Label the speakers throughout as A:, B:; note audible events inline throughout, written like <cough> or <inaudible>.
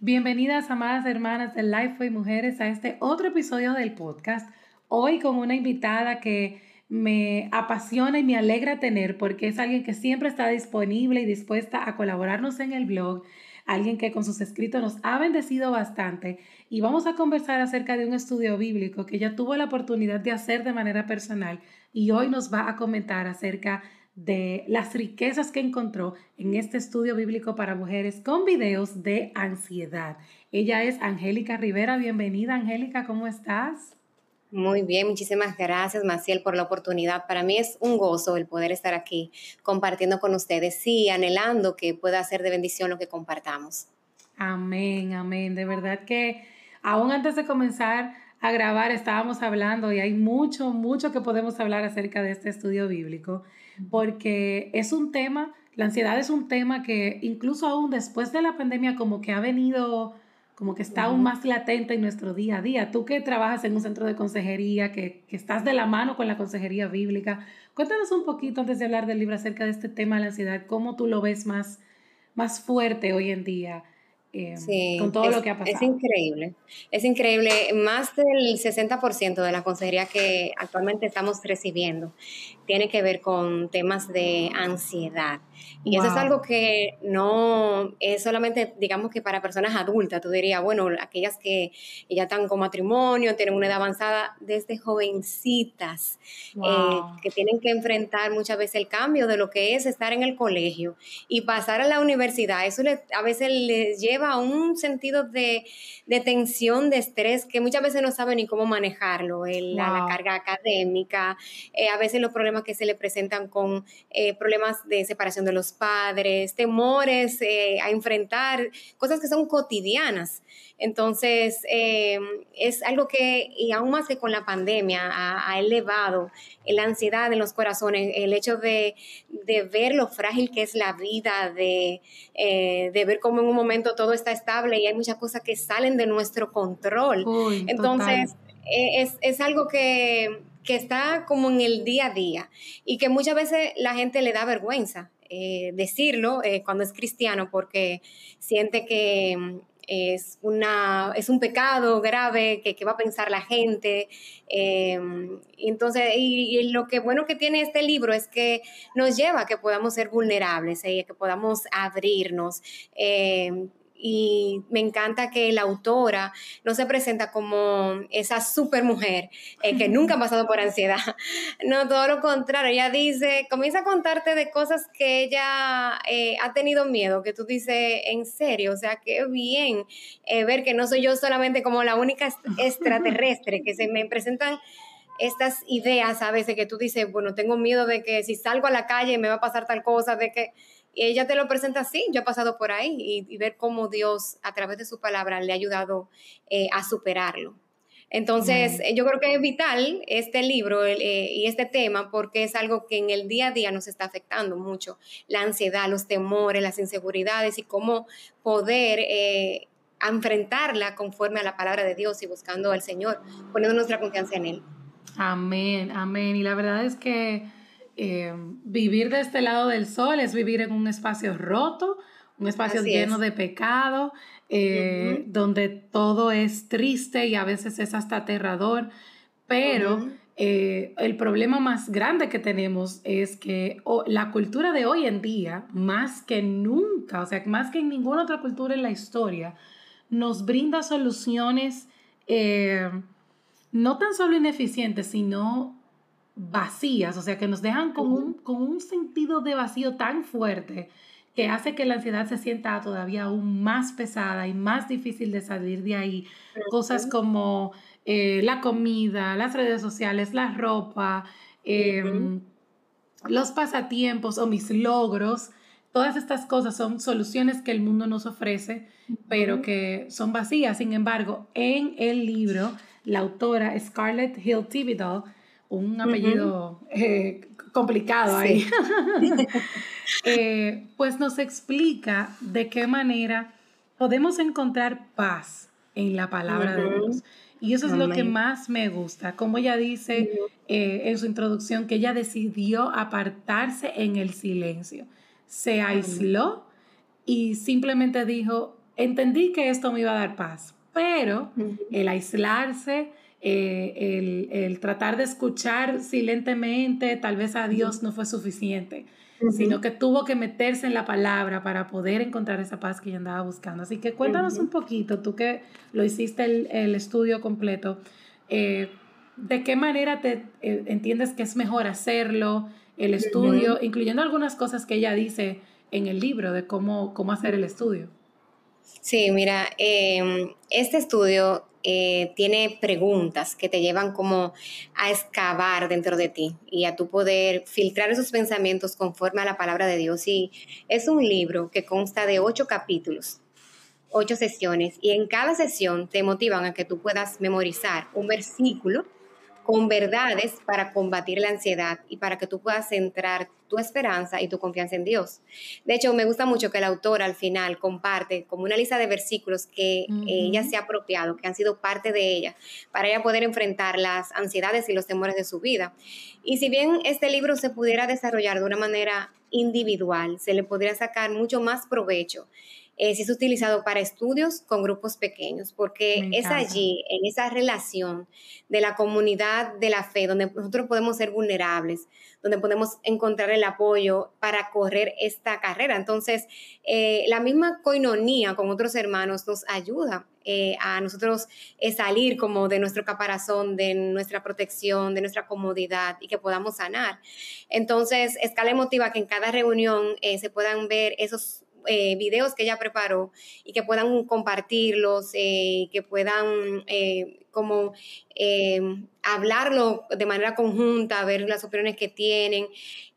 A: Bienvenidas, amadas hermanas de Lifeway Mujeres, a este otro episodio del podcast. Hoy con una invitada que me apasiona y me alegra tener porque es alguien que siempre está disponible y dispuesta a colaborarnos en el blog, alguien que con sus escritos nos ha bendecido bastante y vamos a conversar acerca de un estudio bíblico que ella tuvo la oportunidad de hacer de manera personal y hoy nos va a comentar acerca de las riquezas que encontró en este estudio bíblico para mujeres con videos de ansiedad. Ella es Angélica Rivera. Bienvenida, Angélica, ¿cómo estás?
B: Muy bien, muchísimas gracias, Maciel, por la oportunidad. Para mí es un gozo el poder estar aquí compartiendo con ustedes y anhelando que pueda ser de bendición lo que compartamos.
A: Amén, amén. De verdad que aún antes de comenzar a grabar estábamos hablando y hay mucho, mucho que podemos hablar acerca de este estudio bíblico porque es un tema, la ansiedad es un tema que incluso aún después de la pandemia como que ha venido, como que está aún más latente en nuestro día a día. Tú que trabajas en un centro de consejería, que, que estás de la mano con la consejería bíblica, cuéntanos un poquito antes de hablar del libro acerca de este tema de la ansiedad, cómo tú lo ves más, más fuerte hoy en día Em, con todo lo que ha pasado.
B: Es increíble, es increíble. Más del 60% de la consejería que actualmente estamos recibiendo tiene que ver con temas de ansiedad. Y eso es algo que no es solamente, digamos que para personas adultas, tú dirías, bueno, aquellas que ya están con matrimonio, tienen una edad avanzada, desde jovencitas, eh, que tienen que enfrentar muchas veces el cambio de lo que es estar en el colegio y pasar a la universidad. Eso a veces les lleva a un sentido de, tensión, de estrés, que muchas veces no saben ni cómo manejarlo, la, carga académica, eh, a veces los problemas que se le presentan con eh, problemas de separación de los padres, temores eh, a enfrentar cosas que son cotidianas. Entonces, eh, es algo que, y aún más que con la pandemia, ha, elevado la ansiedad en los corazones, el hecho de, ver lo frágil que es la vida, de, de, ver cómo en un momento todo está estable y hay muchas cosas que salen de nuestro control. Entonces, es, es algo que que está como en el día a día y que muchas veces la gente le da vergüenza eh, decirlo eh, cuando es cristiano porque siente que mm, es, una, es un pecado grave que, va a pensar la gente. Eh, entonces, y, lo que bueno que tiene este libro es que nos lleva a que podamos ser vulnerables, y que podamos abrirnos y me encanta que la autora no se presenta como esa super mujer eh, que nunca ha pasado por ansiedad. <laughs> No, todo lo contrario, ella dice, comienza a contarte de cosas que ella eh, ha tenido miedo, que tú dices, en serio, o sea, qué bien eh, ver que no soy yo solamente como la única <laughs> extraterrestre, que se me presentan estas ideas a veces que tú dices, bueno, tengo miedo de que si salgo a la calle me va a pasar tal cosa, de que y ella te lo presenta así, yo he pasado por ahí y, ver cómo Dios a través de su palabra le ha ayudado eh, a superarlo. Entonces, yo creo que es vital este libro eh, y este tema porque es algo que en el día a día nos está afectando mucho, la ansiedad, los temores, las inseguridades y cómo poder eh, enfrentarla conforme a la palabra de Dios y buscando al Señor, poniendo nuestra confianza en Él.
A: Amén, amén. Y la verdad es que eh, vivir de este lado del sol es vivir en un espacio roto, un espacio lleno de pecado, eh, donde todo es triste y a veces es hasta aterrador, pero eh, el problema más grande que tenemos es que la cultura de hoy en día, más que nunca, o sea, más que en ninguna otra cultura en la historia, nos brinda soluciones no tan solo ineficientes, sino vacías, o sea, que nos dejan con un, con un sentido de vacío tan fuerte que hace que la ansiedad se sienta todavía aún más pesada y más difícil de salir de ahí. Cosas como eh, la comida, las redes sociales, la ropa, em, los pasatiempos o mis logros. Todas estas cosas son soluciones que el mundo nos ofrece, pero que son vacías. Sin embargo, en el libro, la autora Scarlett Hill Tibidall un apellido eh, complicado ahí, <laughs> eh, pues nos explica de qué manera podemos encontrar paz en la palabra de Dios. Y eso es lo que más me gusta, como ella dice eh, en su introducción, que ella decidió apartarse en el silencio. Se aisló y simplemente dijo, entendí que esto me iba a dar paz, pero el aislarse, eh, el, tratar de escuchar silentemente, tal vez a Dios no fue suficiente, sino que tuvo que meterse en la palabra para poder encontrar esa paz que yo andaba buscando. Así que cuéntanos un poquito, tú que lo hiciste el, estudio completo, eh, ¿de qué manera te eh, entiendes que es mejor hacerlo, el estudio, incluyendo algunas cosas que ella dice en el libro de cómo, cómo hacer el estudio?
B: Sí, mira, em, este estudio eh, tiene preguntas que te llevan como a excavar dentro de ti y a tu poder filtrar esos pensamientos conforme a la palabra de Dios. Y es un libro que consta de ocho capítulos, ocho sesiones, y en cada sesión te motivan a que tú puedas memorizar un versículo con verdades para combatir la ansiedad y para que tú puedas centrar tu esperanza y tu confianza en Dios. De hecho, me gusta mucho que el autor al final comparte como una lista de versículos que ella se ha apropiado, que han sido parte de ella, para ella poder enfrentar las ansiedades y los temores de su vida. Y si bien este libro se pudiera desarrollar de una manera individual, se le podría sacar mucho más provecho eh, si es utilizado para estudios con grupos pequeños, porque es allí, en esa relación de la comunidad de la fe, donde nosotros podemos ser vulnerables, donde podemos encontrar el apoyo para correr esta carrera. Entonces, eh, la misma coinonía con otros hermanos nos ayuda eh, a nosotros salir como de nuestro caparazón, de nuestra protección, de nuestra comodidad y que podamos sanar. Entonces, escala emotiva que en cada reunión se puedan ver esos eh, videos que ella preparó y que puedan compartirlos, eh, que puedan eh, como hablarlo de manera conjunta, ver las opiniones que tienen.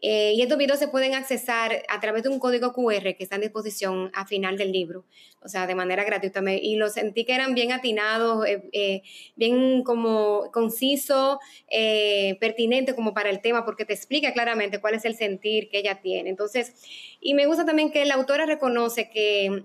B: y estos videos se pueden accesar a través de un código QR que está en disposición a final del libro, o sea, de manera gratuita. Y lo sentí que eran bien atinados, bien como conciso, pertinente como para el tema, porque te explica claramente cuál es el sentir que ella tiene. Entonces, y me gusta también que la autora reconoce que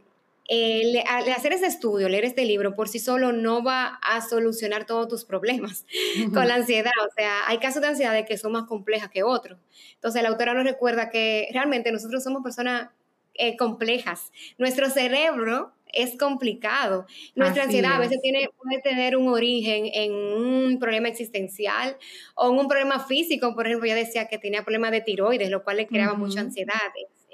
B: eh, al hacer ese estudio, leer este libro por sí solo no va a solucionar todos tus problemas <laughs> con la ansiedad. O sea, hay casos de ansiedad que son más complejas que otros. Entonces, la autora nos recuerda que realmente nosotros somos personas eh, complejas. Nuestro cerebro es complicado. Nuestra ansiedad a veces tiene, puede tener un origen en un problema existencial o en un problema físico. Por ejemplo, yo decía que tenía problemas de tiroides, lo cual le creaba mucha ansiedad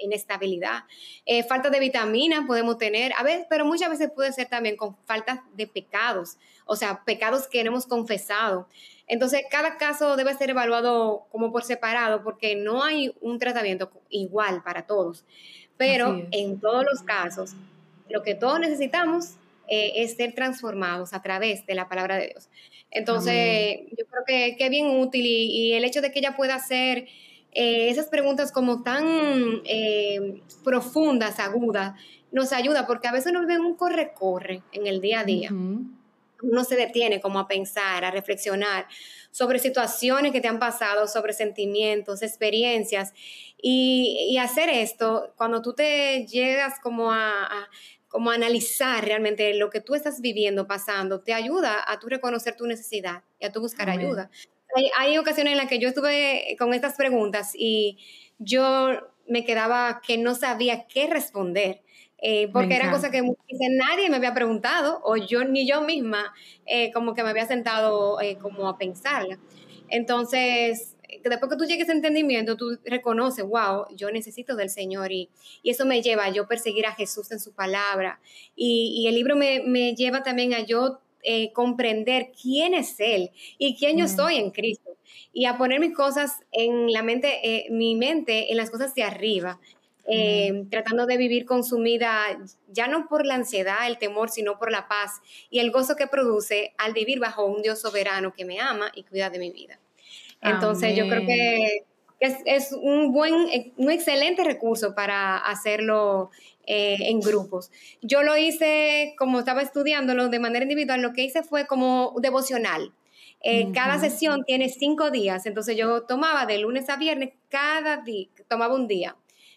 B: inestabilidad. Eh, falta de vitaminas podemos tener, a veces, pero muchas veces puede ser también con falta de pecados, o sea, pecados que hemos confesado. Entonces, cada caso debe ser evaluado como por separado porque no hay un tratamiento igual para todos. Pero en todos los casos, lo que todos necesitamos eh, es ser transformados a través de la palabra de Dios. Entonces, yo creo que, es bien útil y, y, el hecho de que ella pueda ser eh, esas preguntas como tan eh, profundas, agudas, nos ayuda porque a veces uno vive un corre-corre en el día a día. Uno se detiene como a pensar, a reflexionar sobre situaciones que te han pasado, sobre sentimientos, experiencias. Y, hacer esto, cuando tú te llegas como a, como analizar realmente lo que tú estás viviendo, pasando, te ayuda a tú reconocer tu necesidad y a tú buscar ayuda hay, ocasiones en las que yo estuve con estas preguntas y yo me quedaba que no sabía qué responder. Eh, porque era cosa que nadie me había preguntado o yo ni yo misma eh, como que me había sentado eh, como a pensarla. Entonces, después que tú llegues a ese entendimiento, tú reconoces, wow, yo necesito del Señor y, y eso me lleva a yo perseguir a Jesús en su palabra. Y, y el libro me, me, lleva también a yo eh, comprender quién es Él y quién yo soy en Cristo. Y a poner mis cosas en la mente, eh, mi mente en las cosas de arriba, eh, tratando de vivir consumida ya no por la ansiedad, el temor, sino por la paz y el gozo que produce al vivir bajo un Dios soberano que me ama y cuida de mi vida. Entonces yo creo que es, es, un buen, un excelente recurso para hacerlo eh, en grupos. Yo lo hice como estaba estudiándolo de manera individual, lo que hice fue como devocional. Eh, cada sesión tiene cinco días, entonces yo tomaba de lunes a viernes, cada día, tomaba un día.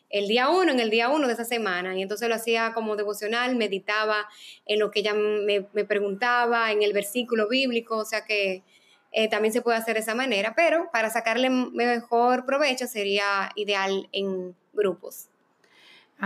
B: El día uno, en el día uno de esa semana, y entonces lo hacía como devocional, meditaba en lo que ella me, preguntaba, en el versículo bíblico, o sea que eh, también se puede hacer de esa manera, pero para sacarle mejor provecho sería ideal en grupos.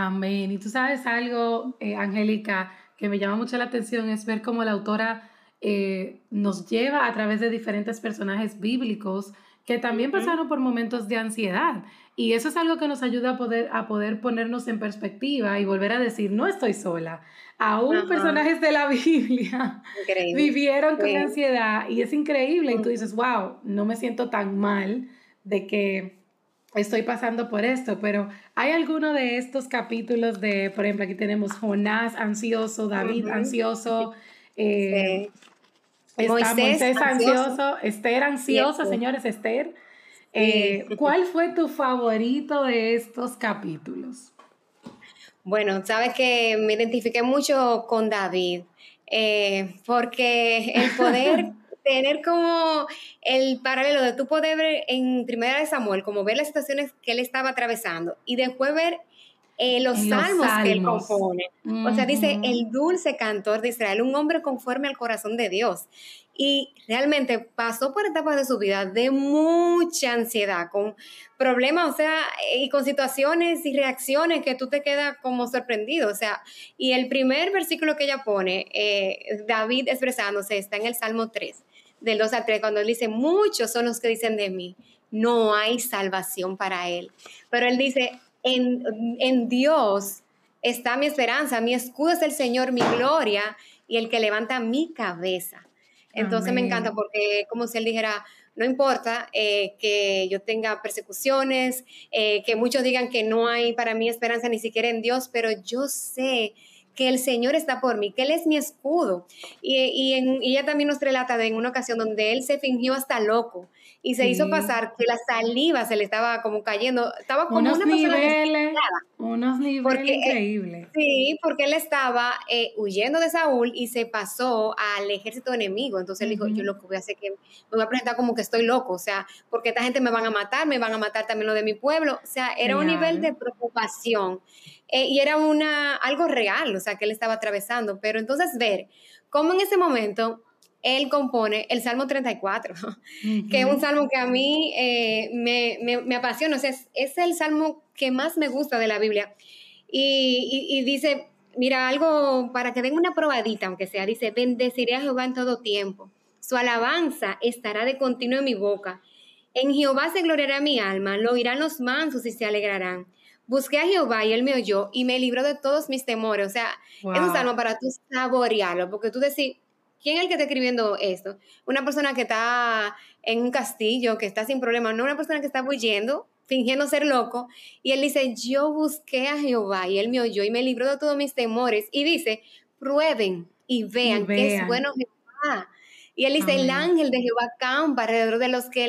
A: Amén. Y tú sabes algo, eh, Angélica, que me llama mucho la atención es ver cómo la autora eh, nos lleva a través de diferentes personajes bíblicos que también pasaron por momentos de ansiedad. Y eso es algo que nos ayuda a poder, a poder ponernos en perspectiva y volver a decir, no estoy sola. Aún personajes de la <laughs> Biblia vivieron con ansiedad y es increíble. Y tú dices, wow, no me siento tan mal de que estoy pasando por esto, pero hay alguno de estos capítulos de, por ejemplo, aquí tenemos Jonás ansioso, David ansioso, eh, Moisés, ansioso, Esther ansiosa, señores, Esther. Eh, ¿Cuál fue tu favorito de estos capítulos?
B: Bueno, sabes que me identifiqué mucho con David, eh, porque el poder <laughs> tener como el paralelo de tu poder ver en Primera de Samuel, como ver las situaciones que él estaba atravesando y después ver eh, los, salmos que él compone. O sea, dice el dulce cantor de Israel, un hombre conforme al corazón de Dios. Y realmente pasó por etapas de su vida de mucha ansiedad, con problemas, o sea, y con situaciones y reacciones que tú te quedas como sorprendido. O sea, y el primer versículo que ella pone, eh, David expresándose, está en el Salmo 3, del 2 al 3, cuando él dice, muchos son los que dicen de mí, no hay salvación para él. Pero él dice, en, Dios está mi esperanza, mi escudo es el Señor, mi gloria y el que levanta mi cabeza. Entonces me encanta porque como si él dijera, no importa eh, que yo tenga persecuciones, eh, que muchos digan que no hay para mí esperanza ni siquiera en Dios, pero yo sé que el Señor está por mí, que Él es mi escudo. Y, ella también nos relata de en una ocasión donde Él se fingió hasta loco y se hizo pasar que la saliva se le estaba como cayendo, estaba como
A: unos
B: una
A: niveles, unos niveles increíbles.
B: sí, porque él estaba eh, huyendo de Saúl y se pasó al ejército enemigo. Entonces él dijo, yo lo que voy a hacer que me voy a presentar como que estoy loco, o sea, porque esta gente me van a matar, me van a matar también lo de mi pueblo. O sea, era un nivel de preocupación. Eh, y era una, algo real, o sea, que él estaba atravesando. Pero entonces ver cómo en ese momento él compone el Salmo 34, <laughs> que es un salmo que a mí eh, me, apasiona, o sea, es, el salmo que más me gusta de la Biblia. Y, dice, mira, algo para que den una probadita, aunque sea, dice, bendeciré a Jehová en todo tiempo, su alabanza estará de continuo en mi boca. En Jehová se gloriará mi alma, lo oirán los mansos y se alegrarán. Busqué a Jehová y él me oyó y me libró de todos mis temores. O sea, es un salmo para tú saborearlo, porque tú decís, ¿quién es el que está escribiendo esto? Una persona que está en un castillo, que está sin problema, no una persona que está huyendo, fingiendo ser loco. Y él dice, yo busqué a Jehová y él me oyó y me libró de todos mis temores. Y dice, prueben y vean, que es bueno Jehová. Y él dice, el ángel de Jehová campa alrededor de los que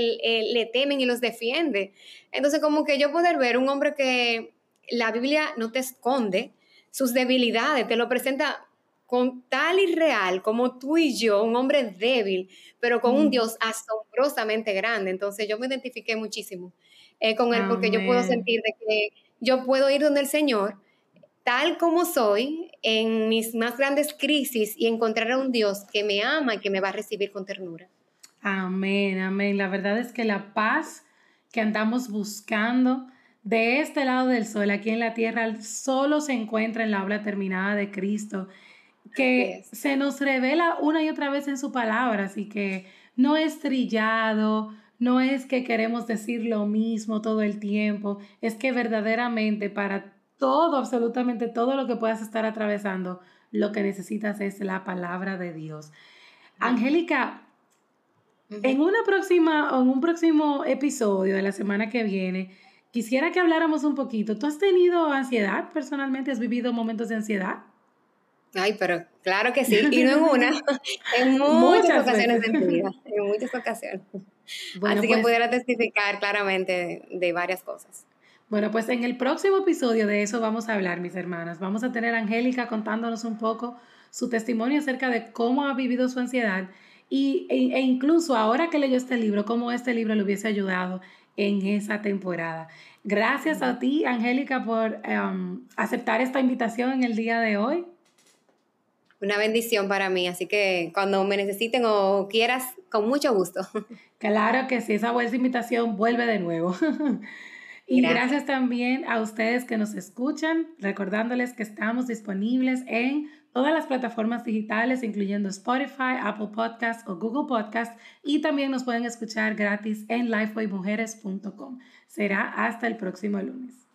B: le temen y los defiende. Entonces, como que yo poder ver un hombre que la Biblia no te esconde sus debilidades, te lo presenta con tal y real como tú y yo, un hombre débil, pero con un mm. Dios asombrosamente grande. Entonces yo me identifiqué muchísimo eh, con él porque yo puedo sentir de que yo puedo ir donde el Señor tal como soy en mis más grandes crisis y encontrar a un Dios que me ama y que me va a recibir con ternura.
A: Amén, amén. La verdad es que la paz que andamos buscando de este lado del sol, aquí en la tierra, solo se encuentra en la obra terminada de Cristo, que se nos revela una y otra vez en su palabra, así que no es trillado, no es que queremos decir lo mismo todo el tiempo, es que verdaderamente para todo, absolutamente todo lo que puedas estar atravesando, lo que necesitas es la palabra de Dios. Angélica, en una próxima, en un próximo episodio de la semana que viene, quisiera que habláramos un poquito. ¿Tú has tenido ansiedad personalmente? ¿Has vivido momentos de ansiedad?
B: Ay, pero claro que sí, <laughs> y no en una, en <laughs> muchas, ocasiones de mi vida, en muchas ocasiones. Así que pues pudiera testificar claramente de varias cosas.
A: Bueno, pues en el próximo episodio de eso vamos a hablar, mis hermanas. Vamos a tener a Angélica contándonos un poco su testimonio acerca de cómo ha vivido su ansiedad y, e, e incluso ahora que leyó este libro, cómo este libro le hubiese ayudado en esa temporada. Gracias a ti, Angélica, por em, aceptar esta invitación en el día de hoy.
B: Una bendición para mí, así que cuando me necesiten o quieras, con mucho gusto. <laughs>
A: Claro que sí, esa buena invitación vuelve de nuevo. <laughs> Y gracias. también a ustedes que nos escuchan, recordándoles que estamos disponibles en todas las plataformas digitales, incluyendo Spotify, Apple Podcasts o Google Podcasts, y también nos pueden escuchar gratis en lifewaymujeres.com. Será hasta el próximo lunes.